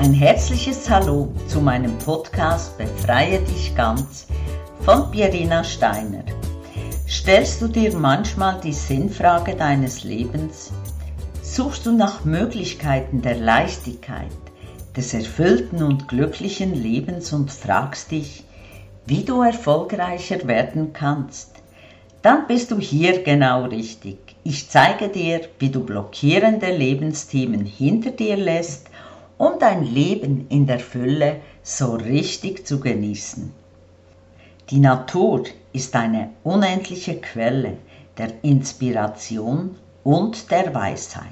Ein herzliches Hallo zu meinem Podcast Befreie dich ganz von Pierina Steiner. Stellst du dir manchmal die Sinnfrage deines Lebens? Suchst du nach Möglichkeiten der Leichtigkeit, des erfüllten und glücklichen Lebens und fragst dich, wie du erfolgreicher werden kannst? Dann bist du hier genau richtig. Ich zeige dir, wie du blockierende Lebensthemen hinter dir lässt, um dein Leben in der Fülle so richtig zu genießen. Die Natur ist eine unendliche Quelle der Inspiration und der Weisheit.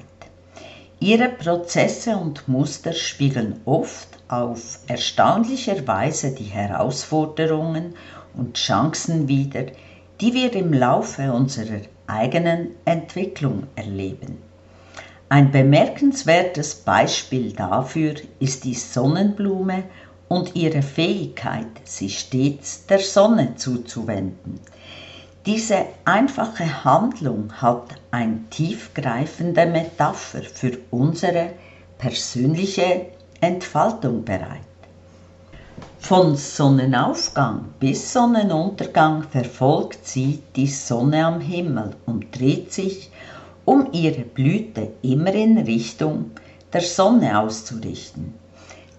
Ihre Prozesse und Muster spiegeln oft auf erstaunlicher Weise die Herausforderungen und Chancen wider, die wir im Laufe unserer eigenen Entwicklung erleben. Ein bemerkenswertes Beispiel dafür ist die Sonnenblume und ihre Fähigkeit, sich stets der Sonne zuzuwenden. Diese einfache Handlung hat eine tiefgreifende Metapher für unsere persönliche Entfaltung bereit. Von Sonnenaufgang bis Sonnenuntergang verfolgt sie die Sonne am Himmel und dreht sich, um ihre Blüte immer in Richtung der Sonne auszurichten.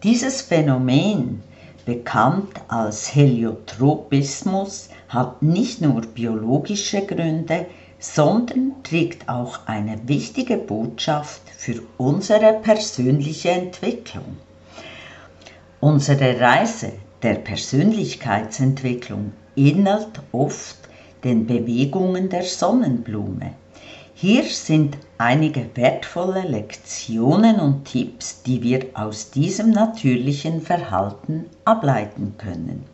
Dieses Phänomen, bekannt als Heliotropismus, hat nicht nur biologische Gründe, sondern trägt auch eine wichtige Botschaft für unsere persönliche Entwicklung. Unsere Reise der Persönlichkeitsentwicklung ähnelt oft den Bewegungen der Sonnenblume. Hier sind einige wertvolle Lektionen und Tipps, die wir aus diesem natürlichen Verhalten ableiten können.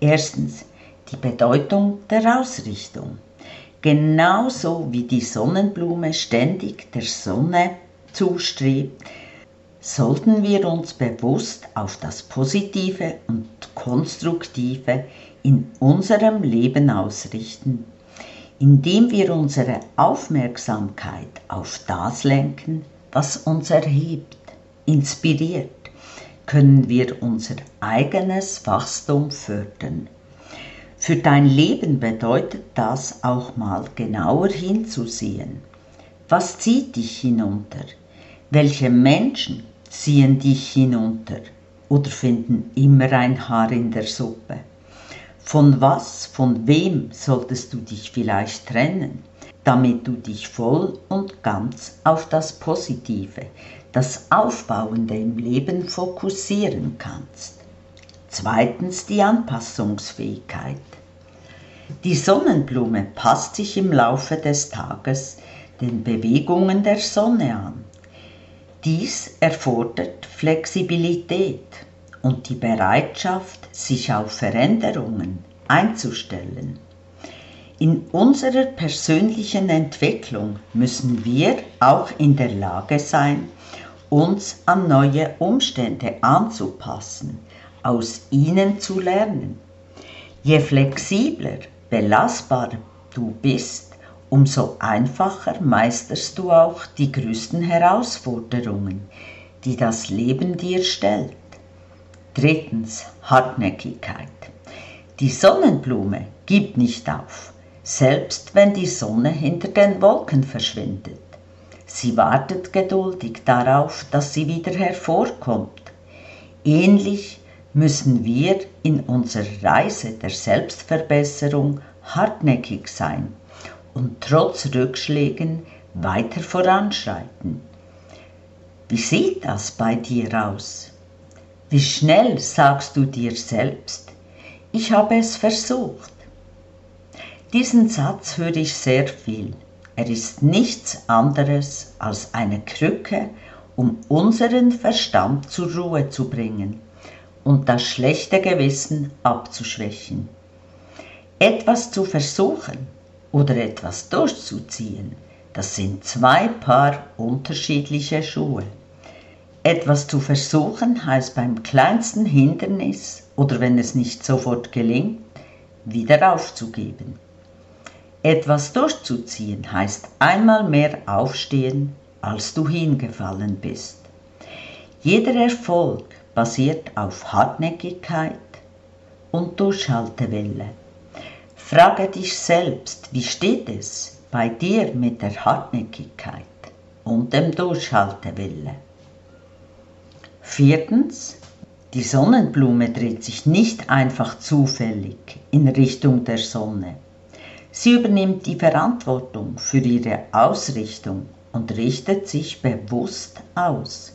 Erstens die Bedeutung der Ausrichtung. Genauso wie die Sonnenblume ständig der Sonne zustrebt, sollten wir uns bewusst auf das Positive und Konstruktive in unserem Leben ausrichten indem wir unsere Aufmerksamkeit auf das lenken, was uns erhebt, inspiriert, können wir unser eigenes Wachstum fördern. Für dein Leben bedeutet das auch mal genauer hinzusehen. Was zieht dich hinunter? Welche Menschen ziehen dich hinunter oder finden immer ein Haar in der Suppe? Von was, von wem solltest du dich vielleicht trennen, damit du dich voll und ganz auf das Positive, das Aufbauende im Leben fokussieren kannst? Zweitens die Anpassungsfähigkeit. Die Sonnenblume passt sich im Laufe des Tages den Bewegungen der Sonne an. Dies erfordert Flexibilität und die Bereitschaft, sich auf Veränderungen einzustellen. In unserer persönlichen Entwicklung müssen wir auch in der Lage sein, uns an neue Umstände anzupassen, aus ihnen zu lernen. Je flexibler, belastbarer du bist, umso einfacher meisterst du auch die größten Herausforderungen, die das Leben dir stellt. Drittens Hartnäckigkeit. Die Sonnenblume gibt nicht auf, selbst wenn die Sonne hinter den Wolken verschwindet. Sie wartet geduldig darauf, dass sie wieder hervorkommt. Ähnlich müssen wir in unserer Reise der Selbstverbesserung hartnäckig sein und trotz Rückschlägen weiter voranschreiten. Wie sieht das bei dir aus? Wie schnell sagst du dir selbst, ich habe es versucht. Diesen Satz höre ich sehr viel. Er ist nichts anderes als eine Krücke, um unseren Verstand zur Ruhe zu bringen und das schlechte Gewissen abzuschwächen. Etwas zu versuchen oder etwas durchzuziehen, das sind zwei Paar unterschiedliche Schuhe. Etwas zu versuchen heißt beim kleinsten Hindernis oder wenn es nicht sofort gelingt, wieder aufzugeben. Etwas durchzuziehen heißt einmal mehr aufstehen, als du hingefallen bist. Jeder Erfolg basiert auf Hartnäckigkeit und Durchhaltewille. Frage dich selbst, wie steht es bei dir mit der Hartnäckigkeit und dem Durchhaltewille? Viertens, die Sonnenblume dreht sich nicht einfach zufällig in Richtung der Sonne. Sie übernimmt die Verantwortung für ihre Ausrichtung und richtet sich bewusst aus.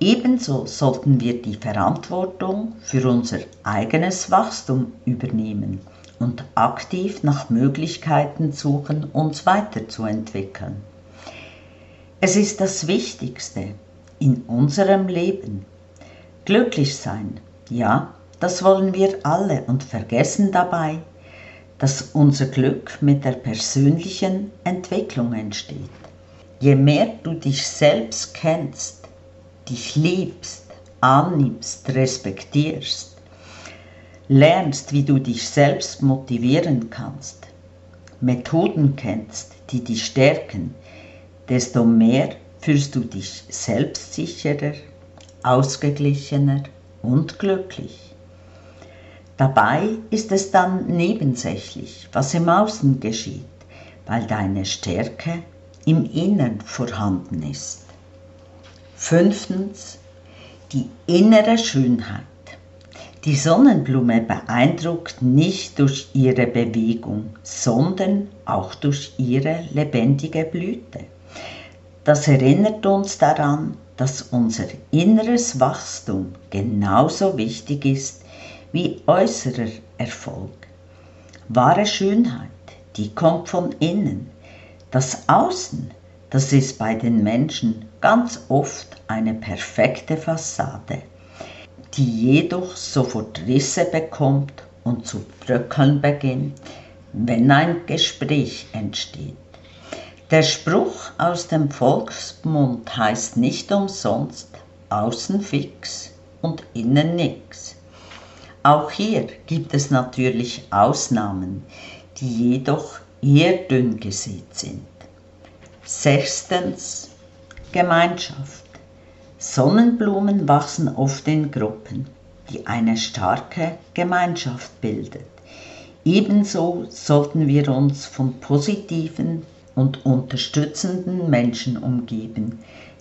Ebenso sollten wir die Verantwortung für unser eigenes Wachstum übernehmen und aktiv nach Möglichkeiten suchen, uns weiterzuentwickeln. Es ist das Wichtigste in unserem Leben. Glücklich sein, ja, das wollen wir alle und vergessen dabei, dass unser Glück mit der persönlichen Entwicklung entsteht. Je mehr du dich selbst kennst, dich liebst, annimmst, respektierst, lernst, wie du dich selbst motivieren kannst, Methoden kennst, die dich stärken, desto mehr fühlst du dich selbstsicherer, ausgeglichener und glücklich. Dabei ist es dann nebensächlich, was im Außen geschieht, weil deine Stärke im Innern vorhanden ist. Fünftens, die innere Schönheit. Die Sonnenblume beeindruckt nicht durch ihre Bewegung, sondern auch durch ihre lebendige Blüte. Das erinnert uns daran, dass unser inneres Wachstum genauso wichtig ist wie äußerer Erfolg. Wahre Schönheit, die kommt von innen. Das Außen, das ist bei den Menschen ganz oft eine perfekte Fassade, die jedoch sofort Risse bekommt und zu bröckeln beginnt, wenn ein Gespräch entsteht. Der Spruch aus dem Volksmund heißt nicht umsonst außen fix und innen nix. Auch hier gibt es natürlich Ausnahmen, die jedoch eher dünn gesät sind. Sechstens Gemeinschaft. Sonnenblumen wachsen oft in Gruppen, die eine starke Gemeinschaft bildet. Ebenso sollten wir uns von positiven und unterstützenden Menschen umgeben,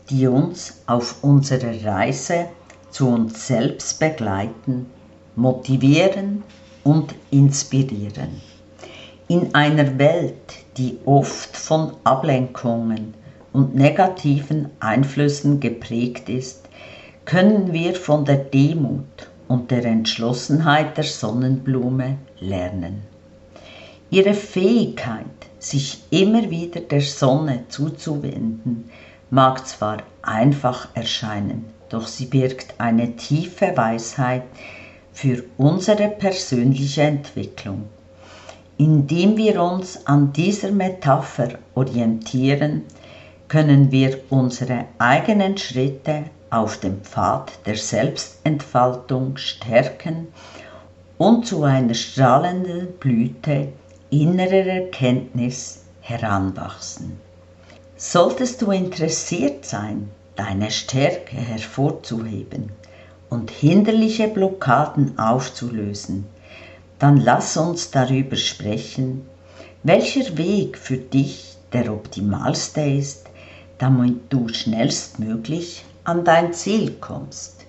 die uns auf unserer Reise zu uns selbst begleiten, motivieren und inspirieren. In einer Welt, die oft von Ablenkungen und negativen Einflüssen geprägt ist, können wir von der Demut und der Entschlossenheit der Sonnenblume lernen. Ihre Fähigkeit, sich immer wieder der Sonne zuzuwenden, mag zwar einfach erscheinen, doch sie birgt eine tiefe Weisheit für unsere persönliche Entwicklung. Indem wir uns an dieser Metapher orientieren, können wir unsere eigenen Schritte auf dem Pfad der Selbstentfaltung stärken und zu einer strahlenden Blüte innerer Erkenntnis heranwachsen. Solltest du interessiert sein, deine Stärke hervorzuheben und hinderliche Blockaden aufzulösen, dann lass uns darüber sprechen, welcher Weg für dich der optimalste ist, damit du schnellstmöglich an dein Ziel kommst.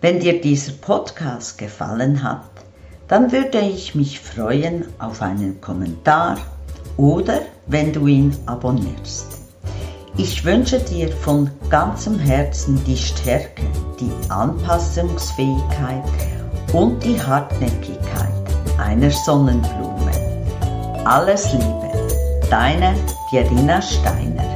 Wenn dir dieser Podcast gefallen hat, dann würde ich mich freuen auf einen Kommentar oder wenn du ihn abonnierst. Ich wünsche dir von ganzem Herzen die Stärke, die Anpassungsfähigkeit und die Hartnäckigkeit einer Sonnenblume. Alles Liebe, deine Pierina Steiner.